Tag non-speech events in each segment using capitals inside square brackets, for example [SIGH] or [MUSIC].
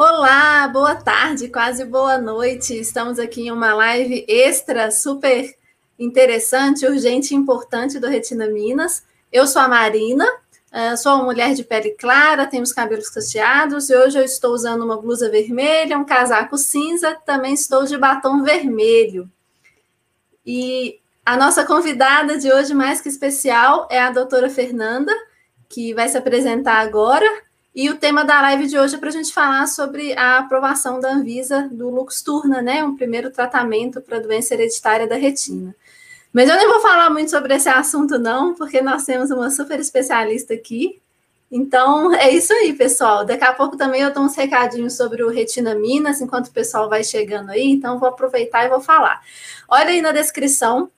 Olá, boa tarde, quase boa noite. Estamos aqui em uma live extra, super interessante, urgente e importante do Retina Minas. Eu sou a Marina, eh, sou uma mulher de pele clara, tenho os cabelos cacheados e hoje eu estou usando uma blusa vermelha, um casaco cinza, também estou de batom vermelho. E a nossa convidada de hoje, mais que especial, é a doutora Fernanda, que vai se apresentar agora. E o tema da live de hoje é para a gente falar sobre a aprovação da Anvisa do Luxturna, né? Um primeiro tratamento para doença hereditária da retina. Mas eu nem vou falar muito sobre esse assunto, não, porque nós temos uma super especialista aqui. Então, é isso aí, pessoal. Daqui a pouco também eu dou uns recadinhos sobre o Retina Minas, enquanto o pessoal vai chegando aí. Então, vou aproveitar e vou falar. Olha aí na descrição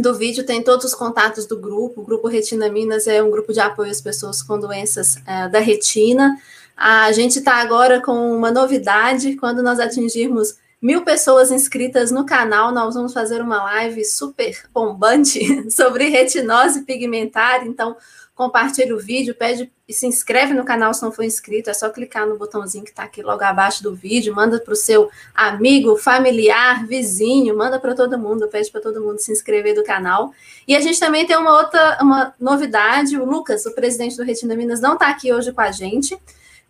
do vídeo tem todos os contatos do grupo. O grupo Retina Minas é um grupo de apoio às pessoas com doenças é, da retina. A gente está agora com uma novidade. Quando nós atingirmos mil pessoas inscritas no canal, nós vamos fazer uma live super bombante [LAUGHS] sobre retinose pigmentar. Então, compartilha o vídeo, pede e se inscreve no canal se não for inscrito, é só clicar no botãozinho que está aqui logo abaixo do vídeo, manda para o seu amigo, familiar, vizinho, manda para todo mundo, pede para todo mundo se inscrever do canal. E a gente também tem uma outra uma novidade, o Lucas, o presidente do Retina Minas, não está aqui hoje com a gente,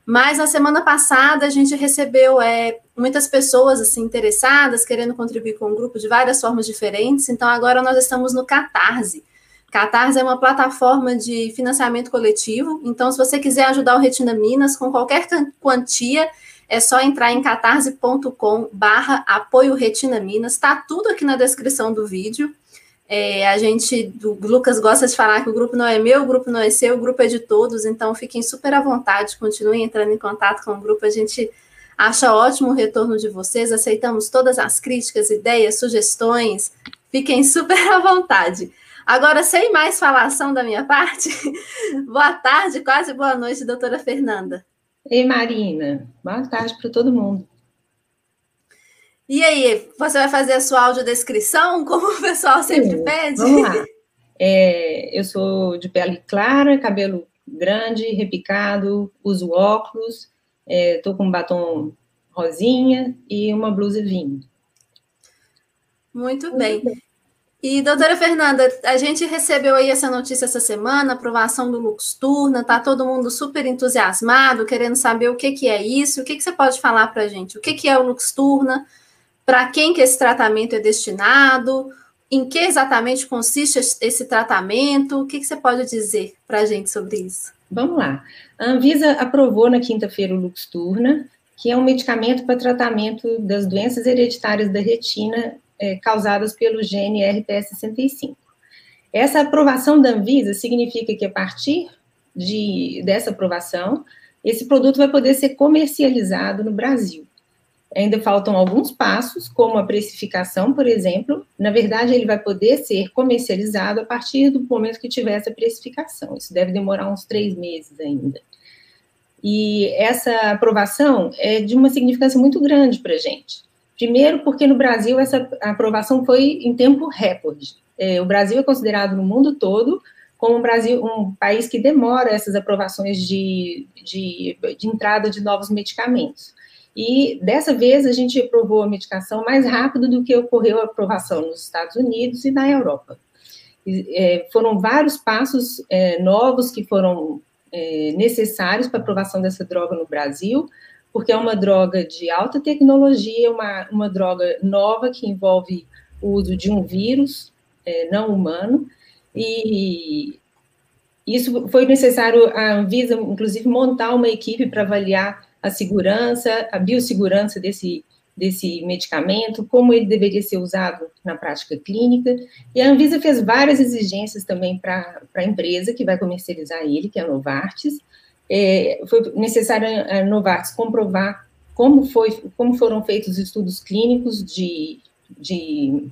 mas na semana passada a gente recebeu é, muitas pessoas assim interessadas, querendo contribuir com o grupo de várias formas diferentes, então agora nós estamos no Catarse. Catarse é uma plataforma de financiamento coletivo, então se você quiser ajudar o Retina Minas com qualquer quantia, é só entrar em catarse.com barra apoio Retina Minas, está tudo aqui na descrição do vídeo. É, a gente, o Lucas gosta de falar que o grupo não é meu, o grupo não é seu, o grupo é de todos, então fiquem super à vontade, continuem entrando em contato com o grupo, a gente acha ótimo o retorno de vocês, aceitamos todas as críticas, ideias, sugestões, fiquem super à vontade. Agora, sem mais falação da minha parte, [LAUGHS] boa tarde, quase boa noite, doutora Fernanda. Ei, Marina, boa tarde para todo mundo. E aí, você vai fazer a sua audiodescrição, [LAUGHS] como o pessoal sempre Sim, pede? Vamos lá. É, eu sou de pele clara, cabelo grande, repicado, uso óculos, estou é, com um batom rosinha e uma blusa vinho. Muito bem. E, doutora Fernanda, a gente recebeu aí essa notícia essa semana, aprovação do Luxturna, tá todo mundo super entusiasmado, querendo saber o que, que é isso, o que, que você pode falar para a gente? O que, que é o Luxturna, para quem que esse tratamento é destinado, em que exatamente consiste esse tratamento, o que, que você pode dizer para a gente sobre isso? Vamos lá. A Anvisa aprovou na quinta-feira o Luxturna, que é um medicamento para tratamento das doenças hereditárias da retina é, causadas pelo gene RPS65. Essa aprovação da Anvisa significa que a partir de, dessa aprovação, esse produto vai poder ser comercializado no Brasil. Ainda faltam alguns passos, como a precificação, por exemplo. Na verdade, ele vai poder ser comercializado a partir do momento que tiver essa precificação. Isso deve demorar uns três meses ainda. E essa aprovação é de uma significância muito grande para a gente. Primeiro, porque no Brasil essa aprovação foi em tempo recorde. É, o Brasil é considerado no mundo todo como um, Brasil, um país que demora essas aprovações de, de, de entrada de novos medicamentos. E dessa vez a gente aprovou a medicação mais rápido do que ocorreu a aprovação nos Estados Unidos e na Europa. É, foram vários passos é, novos que foram é, necessários para aprovação dessa droga no Brasil, porque é uma droga de alta tecnologia, uma, uma droga nova que envolve o uso de um vírus é, não humano, e isso foi necessário a Anvisa, inclusive, montar uma equipe para avaliar a segurança, a biossegurança desse, desse medicamento, como ele deveria ser usado na prática clínica, e a Anvisa fez várias exigências também para a empresa que vai comercializar ele, que é a Novartis, é, foi necessário a Novartis comprovar como, foi, como foram feitos os estudos clínicos de, de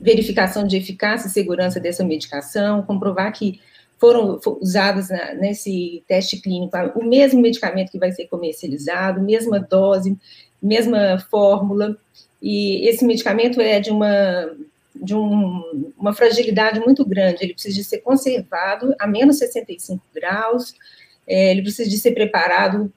verificação de eficácia e segurança dessa medicação, comprovar que foram usados na, nesse teste clínico o mesmo medicamento que vai ser comercializado, mesma dose, mesma fórmula, e esse medicamento é de uma de um, uma fragilidade muito grande, ele precisa ser conservado a menos 65 graus, é, ele precisa de ser preparado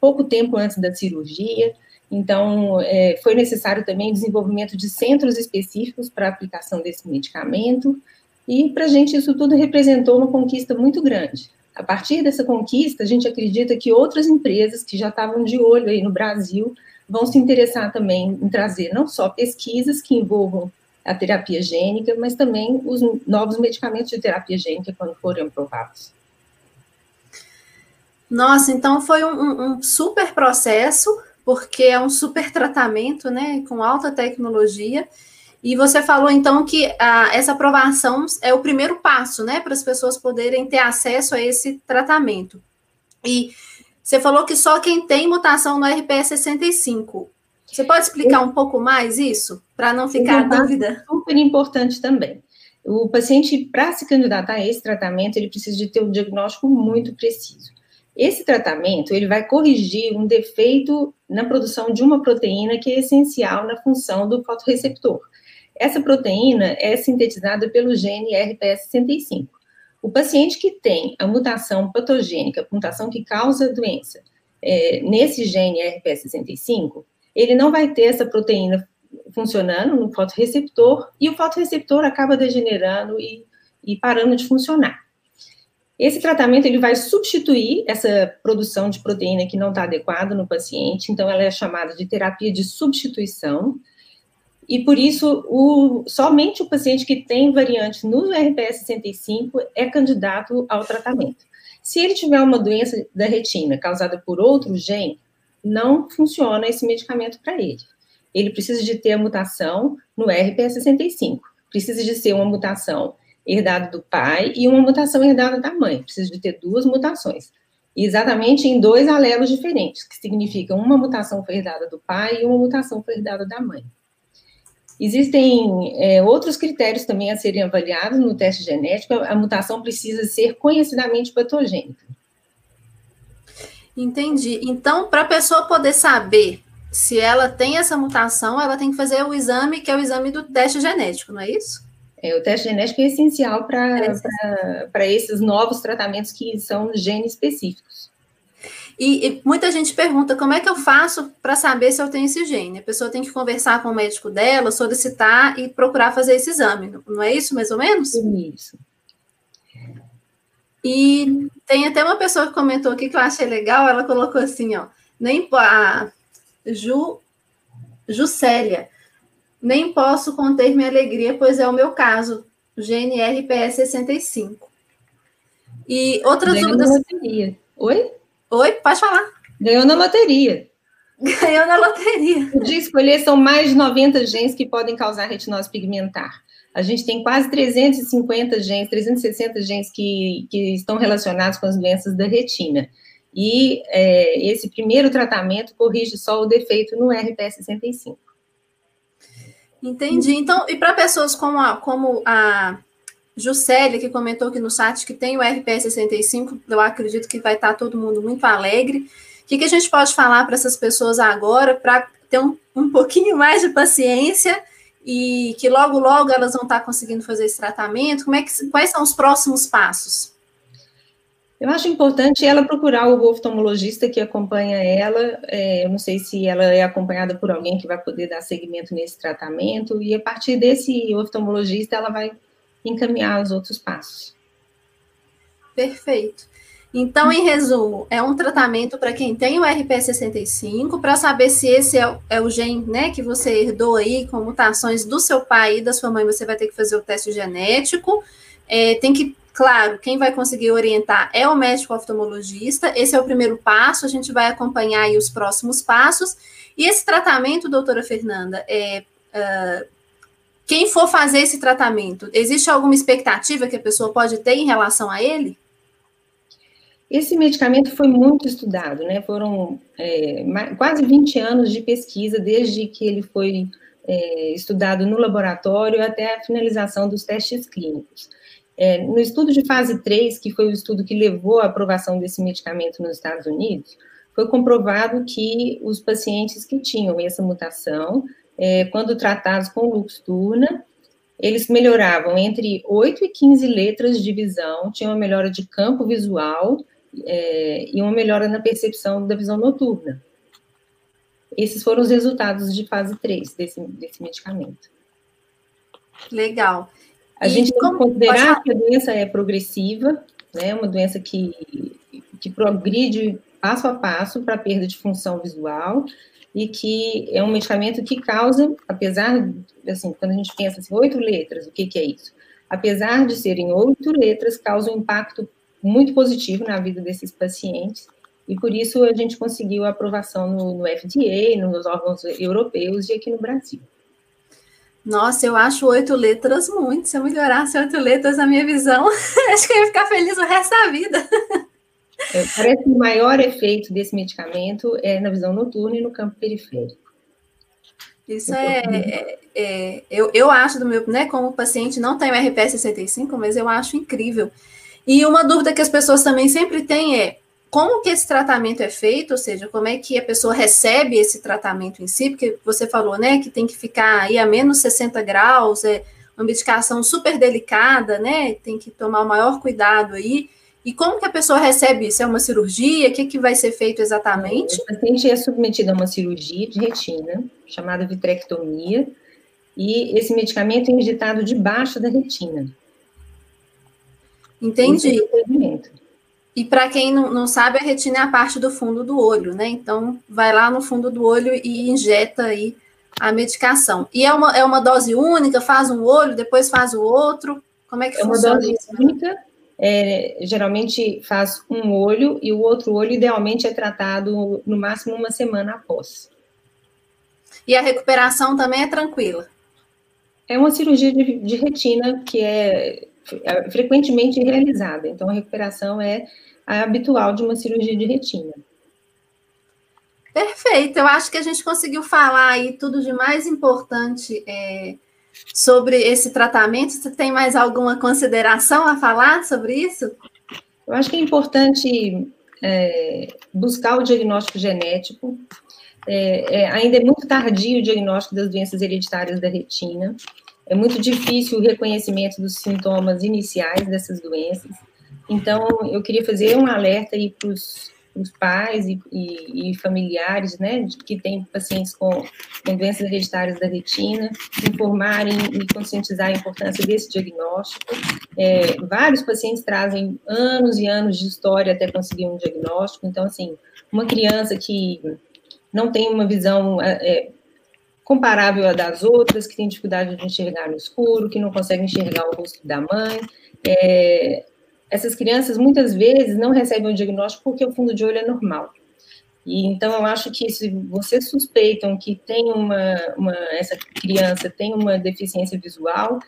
pouco tempo antes da cirurgia. Então, é, foi necessário também o desenvolvimento de centros específicos para a aplicação desse medicamento. E, para a gente, isso tudo representou uma conquista muito grande. A partir dessa conquista, a gente acredita que outras empresas que já estavam de olho aí no Brasil vão se interessar também em trazer não só pesquisas que envolvam a terapia gênica, mas também os novos medicamentos de terapia gênica quando forem aprovados. Nossa, então foi um, um, super processo, porque é um super tratamento, né, com alta tecnologia. E você falou então que a, essa aprovação é o primeiro passo, né, para as pessoas poderem ter acesso a esse tratamento. E você falou que só quem tem mutação no RPS 65. Você pode explicar um pouco mais isso, para não ficar a dúvida? Super importante também. O paciente, para se candidatar a esse tratamento, ele precisa de ter um diagnóstico muito preciso. Esse tratamento, ele vai corrigir um defeito na produção de uma proteína que é essencial na função do fotorreceptor. Essa proteína é sintetizada pelo gene RPS65. O paciente que tem a mutação patogênica, a mutação que causa a doença, é, nesse gene RPS65, ele não vai ter essa proteína funcionando no fotorreceptor e o fotorreceptor acaba degenerando e, e parando de funcionar. Esse tratamento ele vai substituir essa produção de proteína que não está adequada no paciente, então ela é chamada de terapia de substituição. E por isso, o, somente o paciente que tem variante no RPS 65 é candidato ao tratamento. Se ele tiver uma doença da retina causada por outro gene, não funciona esse medicamento para ele. Ele precisa de ter a mutação no RPS65. Precisa de ser uma mutação herdada do pai e uma mutação herdada da mãe. Precisa de ter duas mutações. Exatamente em dois alelos diferentes, que significa uma mutação foi herdada do pai e uma mutação foi herdada da mãe. Existem é, outros critérios também a serem avaliados no teste genético. A mutação precisa ser conhecidamente patogênica. Entendi. Então, para a pessoa poder saber se ela tem essa mutação, ela tem que fazer o exame, que é o exame do teste genético, não é isso? É, o teste genético é essencial para esses novos tratamentos que são gene específicos. E, e, muita gente pergunta como é que eu faço para saber se eu tenho esse gene. A pessoa tem que conversar com o médico dela, solicitar e procurar fazer esse exame, não é isso, mais ou menos? Isso. E tem até uma pessoa que comentou aqui que eu achei legal, ela colocou assim, ó, nem a Ju, Juscelia, nem posso conter minha alegria, pois é o meu caso, GNRPS 65. E outras Ganhou dúvidas. Na loteria. Oi? Oi, pode falar. Ganhou na loteria. Ganhou na loteria. De escolher, são mais de 90 genes que podem causar retinose pigmentar. A gente tem quase 350 genes, 360 genes que, que estão relacionados com as doenças da retina. E é, esse primeiro tratamento corrige só o defeito no RPS65. Entendi. Então, e para pessoas como a, como a Juscelia, que comentou aqui no chat que tem o RPS65, eu acredito que vai estar todo mundo muito alegre. O que, que a gente pode falar para essas pessoas agora para ter um, um pouquinho mais de paciência e que logo, logo elas vão estar conseguindo fazer esse tratamento? Como é que, quais são os próximos passos? Eu acho importante ela procurar o oftalmologista que acompanha ela. É, eu não sei se ela é acompanhada por alguém que vai poder dar seguimento nesse tratamento, e a partir desse oftalmologista ela vai encaminhar os outros passos. Perfeito. Então, em resumo, é um tratamento para quem tem o RP65, para saber se esse é, é, o gene né, que você herdou aí com mutações do seu pai e da sua mãe, você vai ter que fazer o teste genético. É, tem que, claro, quem vai conseguir orientar é o médico oftalmologista. Esse é o primeiro passo, a gente vai acompanhar aí os próximos passos. E esse tratamento, doutora Fernanda, é, uh, quem for fazer esse tratamento, existe alguma expectativa que a pessoa pode ter em relação a ele? Esse medicamento foi muito estudado, né? Foram é, quase 20 anos de pesquisa, desde que ele foi é, estudado no laboratório até a finalização dos testes clínicos. É, no estudo de fase 3, que foi o estudo que levou à aprovação desse medicamento nos Estados Unidos, foi comprovado que os pacientes que tinham essa mutação, é, quando tratados com Luxturna, eles melhoravam entre 8 e 15 letras de visão, tinham uma melhora de campo visual é, e uma melhora na percepção da visão noturna. Esses foram os resultados de fase 3 desse, desse medicamento. Legal. A e gente tem que considerar que a doença é progressiva, né, uma doença que, que progride passo a passo para a perda de função visual, e que é um medicamento que causa, apesar, assim, quando a gente pensa assim, oito letras, o que, que é isso? Apesar de serem oito letras, causa um impacto muito positivo na vida desses pacientes, e por isso a gente conseguiu a aprovação no, no FDA, nos órgãos europeus e aqui no Brasil. Nossa, eu acho oito letras muito. Se eu melhorasse oito letras na minha visão, [LAUGHS] acho que eu ia ficar feliz o resto da vida. É, parece que o maior efeito desse medicamento é na visão noturna e no campo periférico. Isso é, é, é, eu, eu acho do meu, né, como paciente não tem o RPS 65, mas eu acho incrível. E uma dúvida que as pessoas também sempre têm é como que esse tratamento é feito, ou seja, como é que a pessoa recebe esse tratamento em si, porque você falou, né, que tem que ficar aí a menos 60 graus, é uma medicação super delicada, né, tem que tomar o maior cuidado aí. E como que a pessoa recebe isso? É uma cirurgia? O que, que vai ser feito exatamente? O paciente é submetido a uma cirurgia de retina, chamada vitrectomia, e esse medicamento é injetado debaixo da retina. Entendi. É e para quem não, não sabe, a retina é a parte do fundo do olho, né? Então, vai lá no fundo do olho e injeta aí a medicação. E é uma, é uma dose única, faz um olho, depois faz o outro? Como é que é funciona? É uma dose isso? única, é, geralmente faz um olho e o outro olho, idealmente, é tratado no máximo uma semana após. E a recuperação também é tranquila? É uma cirurgia de, de retina que é frequentemente realizada, então a recuperação é habitual de uma cirurgia de retina. Perfeito, eu acho que a gente conseguiu falar aí tudo de mais importante é, sobre esse tratamento. Você tem mais alguma consideração a falar sobre isso? Eu acho que é importante é, buscar o diagnóstico genético. É, é, ainda é muito tardio o diagnóstico das doenças hereditárias da retina. É muito difícil o reconhecimento dos sintomas iniciais dessas doenças. Então, eu queria fazer um alerta aí para os pais e, e, e, familiares, né, que têm pacientes com, com, doenças hereditárias da retina, informarem e conscientizar a importância desse diagnóstico. É, vários pacientes trazem anos e anos de história até conseguir um diagnóstico, então, assim, uma criança que não tem uma visão é, é comparável à das outras, que tem dificuldade de enxergar no escuro, que não consegue enxergar o rosto da mãe, é, essas crianças muitas vezes não recebem o diagnóstico porque o fundo de olho é normal. E então eu acho que se vocês suspeitam que tem uma, uma essa criança tem uma deficiência visual,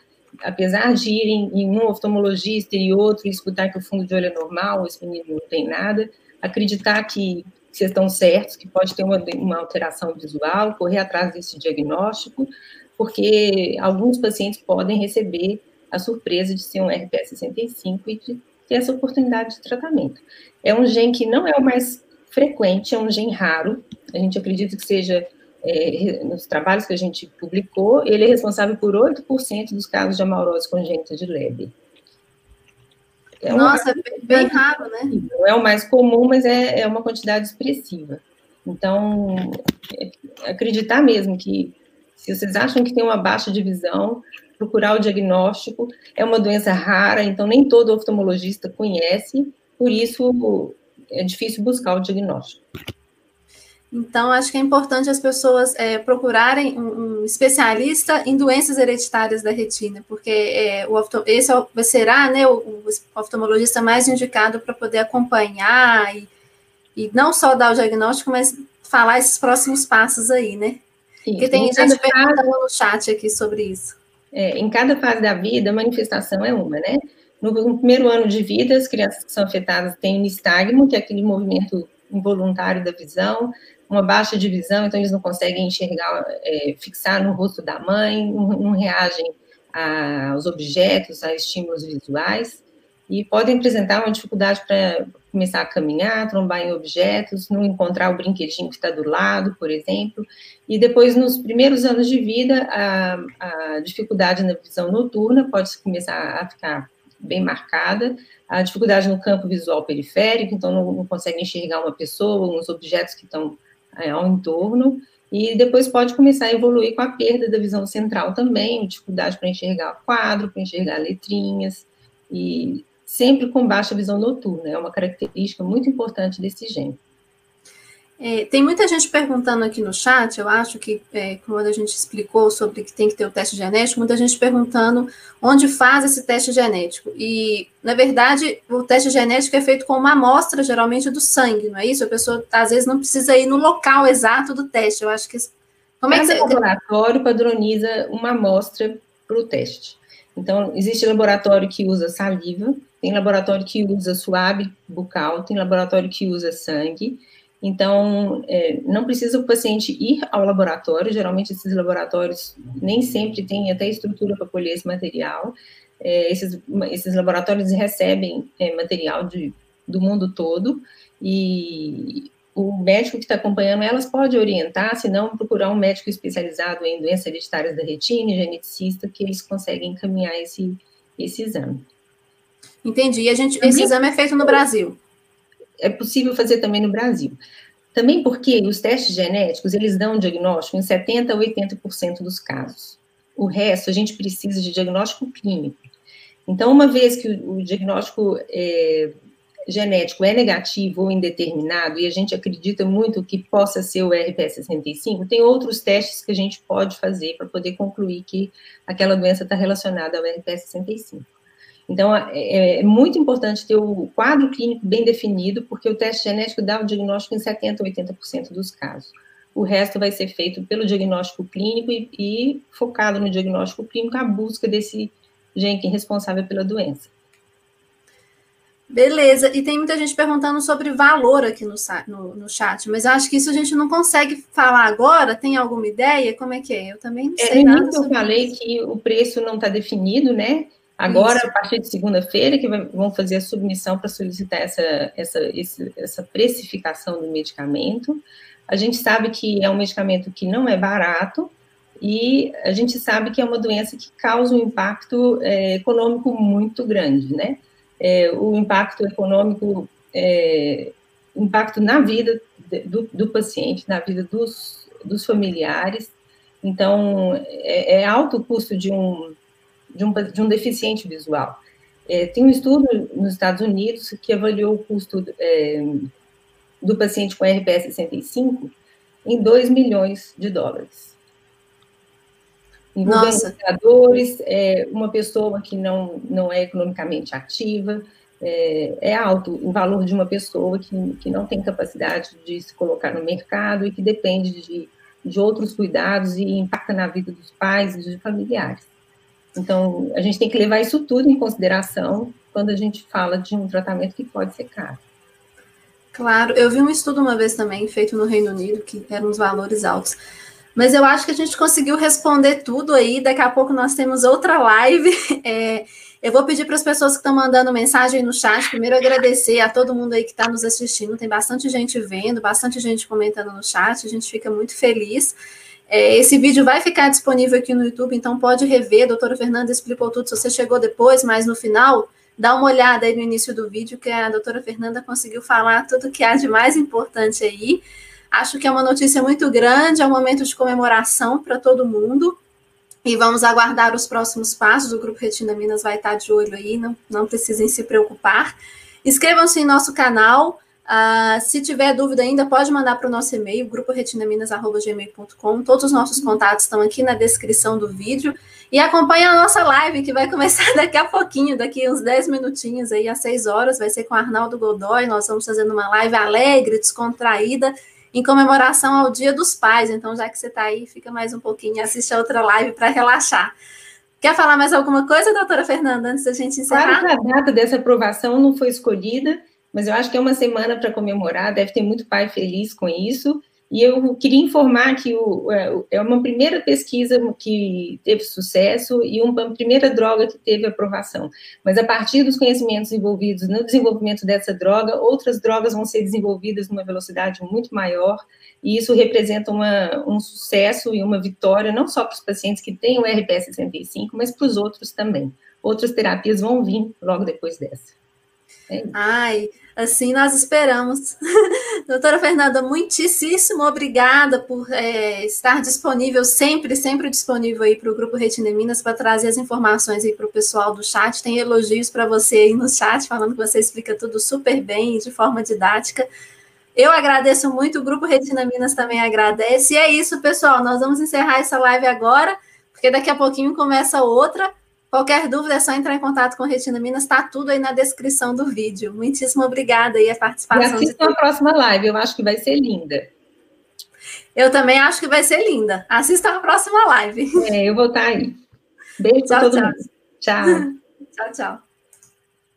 apesar de irem em um oftalmologista e outro e escutar que o fundo de olho é normal, esse menino não tem nada, acreditar que vocês estão certos, que pode ter uma, uma alteração visual, correr atrás desse diagnóstico, porque alguns pacientes podem receber a surpresa de ser um RPS 65 e de ter essa oportunidade de tratamento. É um gene que não é o mais frequente, é um gene raro, a gente acredita que seja, é, nos trabalhos que a gente publicou, ele é responsável por 8% dos casos de amaurose congênita de Leber. É Nossa, é bem raro, né? Não é o mais comum, mas é, é uma quantidade expressiva. Então, é, acreditar mesmo que, se vocês acham que tem uma baixa de visão, procurar o diagnóstico. É uma doença rara, então nem todo oftalmologista conhece, por isso é difícil buscar o diagnóstico. Então, acho que é importante as pessoas é, procurarem um, um, especialista em doenças hereditárias da retina, porque é, o esse será né, o, o oftalmologista mais indicado para poder acompanhar e, e não só dar o diagnóstico, mas falar esses próximos passos aí, né? Sim, porque tem gente perguntando no chat aqui sobre isso. É, em cada fase da vida, a manifestação é uma, né? No, no, primeiro ano de vida, as crianças que são afetadas têm nistagmo, que é aquele movimento involuntário da visão, uma baixa de visão, então eles não conseguem enxergar, é, fixar no rosto da mãe, não, não reagem a, aos objetos, a estímulos visuais, e podem apresentar uma dificuldade para começar a caminhar, trombar em objetos, não encontrar o brinquedinho que está do lado, por exemplo. E depois, nos primeiros anos de vida, a, a dificuldade na visão noturna pode começar a ficar bem marcada, a dificuldade no campo visual periférico, então não, não consegue enxergar uma pessoa, uns objetos que estão é, ao entorno, e depois pode começar a evoluir com a perda da visão central também, dificuldade para enxergar quadro, para enxergar letrinhas, e sempre com baixa visão noturna, é uma característica muito importante desse gene. É, tem muita gente perguntando aqui no chat, eu acho que é, quando a gente explicou sobre que tem que ter o teste genético, muita gente perguntando onde faz esse teste genético. E, na verdade, o teste genético é feito com uma amostra, geralmente, do sangue, não é isso? A pessoa, às vezes, não precisa ir no local exato do teste. Eu acho que. Como é que você... laboratório padroniza uma amostra para o teste. Então, existe laboratório que usa saliva, tem laboratório que usa suave bucal, tem laboratório que usa sangue. Então, é, não precisa o paciente ir ao laboratório, geralmente esses laboratórios nem sempre têm até estrutura para colher esse material. É, esses, esses laboratórios recebem é, material de, do mundo todo e o médico que está acompanhando elas pode orientar, se não, procurar um médico especializado em doenças hereditárias da retina, geneticista, que eles conseguem encaminhar esse, esse exame. Entendi. E a gente, esse exame é feito no Brasil? É possível fazer também no Brasil. Também porque os testes genéticos, eles dão diagnóstico em 70% a 80% dos casos. O resto, a gente precisa de diagnóstico clínico. Então, uma vez que o, diagnóstico é, genético é negativo ou indeterminado, e a gente acredita muito que possa ser o RPS65, tem outros testes que a gente pode fazer para poder concluir que aquela doença está relacionada ao RPS65. Então, é, é, é, muito importante ter o quadro clínico bem definido, porque o teste genético dá o diagnóstico em 70% ou 80% dos casos. O resto vai ser feito pelo diagnóstico clínico e, e focado no diagnóstico clínico a busca desse gene é responsável pela doença. Beleza, e tem muita gente perguntando sobre valor aqui no, no, no, chat, mas eu acho que isso a gente não consegue falar agora. Tem alguma ideia? Como é que é? Eu também não é, sei é, nada. Eu falei isso. que o preço não está definido, né? Agora, Isso. a partir de segunda-feira, que vão fazer a submissão para solicitar essa, essa, essa precificação do medicamento. A gente sabe que é um medicamento que não é barato e a gente sabe que é uma doença que causa um impacto é, econômico muito grande, né? É, o impacto econômico, é, impacto na vida do, do, paciente, na vida dos, dos familiares. Então, é, é alto o custo de um de um, de um deficiente visual. É, tem um estudo nos Estados Unidos que avaliou o custo é, do paciente com RPS 65 em 2 milhões de dólares. Envolvendo trabalhadores, é, uma pessoa que não, não é economicamente ativa, é, é, alto o valor de uma pessoa que, que não tem capacidade de se colocar no mercado e que depende de, de outros cuidados e impacta na vida dos pais e dos familiares. Então, a gente tem que levar isso tudo em consideração quando a gente fala de um tratamento que pode ser caro. Claro, eu vi um estudo uma vez também, feito no Reino Unido, que eram uns valores altos. Mas eu acho que a gente conseguiu responder tudo aí. Daqui a pouco nós temos outra live. [LAUGHS] É, eu vou pedir para as pessoas que estão mandando mensagem no chat, primeiro agradecer a todo mundo aí que está nos assistindo. Tem bastante gente vendo, bastante gente comentando no chat. A gente fica muito feliz. É, esse vídeo vai ficar disponível aqui no YouTube, então pode rever. A doutora Fernanda explicou tudo. Se você chegou depois, mas no final, dá uma olhada aí no início do vídeo, que a doutora Fernanda conseguiu falar tudo que há de mais importante aí. Acho que é uma notícia muito grande, é um momento de comemoração para todo mundo. E vamos aguardar os próximos passos. O Grupo Retina Minas vai estar de olho aí, não, não precisem se preocupar. Inscrevam-se em nosso canal. Uh, se tiver dúvida ainda, pode mandar para o nosso e-mail, gruporetinaminas.gmail.com. Todos os nossos contatos estão aqui na descrição do vídeo. E acompanhe a nossa live, que vai começar [LAUGHS] daqui a pouquinho, daqui uns 10 minutinhos, aí às 6 horas, vai ser com Arnaldo Godoy. Nós vamos fazendo uma live alegre, descontraída, em comemoração ao Dia dos Pais. Então, já que você está aí, fica mais um pouquinho e assiste a outra live para relaxar. Quer falar mais alguma coisa, doutora Fernanda, antes da gente encerrar? Claro que a data dessa aprovação não foi escolhida, mas eu acho que é uma semana para comemorar, deve ter muito pai feliz com isso. E eu queria informar que o, é, é uma primeira pesquisa que teve sucesso e uma primeira droga que teve aprovação. Mas a partir dos conhecimentos envolvidos no desenvolvimento dessa droga, outras drogas vão ser desenvolvidas numa velocidade muito maior, e isso representa uma, um sucesso e uma vitória, não só para os pacientes que têm o RPS 65, mas para os outros também. outras terapias vão vir logo depois dessa. É Ai, assim nós esperamos. [LAUGHS] Doutora Fernanda, muitíssimo obrigada por é, estar disponível, sempre, sempre disponível aí para o Grupo Retina Minas para trazer as informações aí para o pessoal do chat. Tem elogios para você aí no chat, falando que você explica tudo super bem, de forma didática. Eu agradeço muito, o Grupo Retina Minas também agradece. E é isso, pessoal. Nós vamos encerrar essa live agora, porque daqui a pouquinho começa outra. Qualquer dúvida é só entrar em contato com Retina Minas, está tudo aí na descrição do vídeo. Muitíssimo obrigada aí a participação. E assistam a próxima live, eu acho que vai ser linda. Eu também acho que vai ser linda. Assistam a próxima live. É, eu vou estar aí. Beijo para todo tchau. mundo. Tchau. [LAUGHS] tchau, tchau.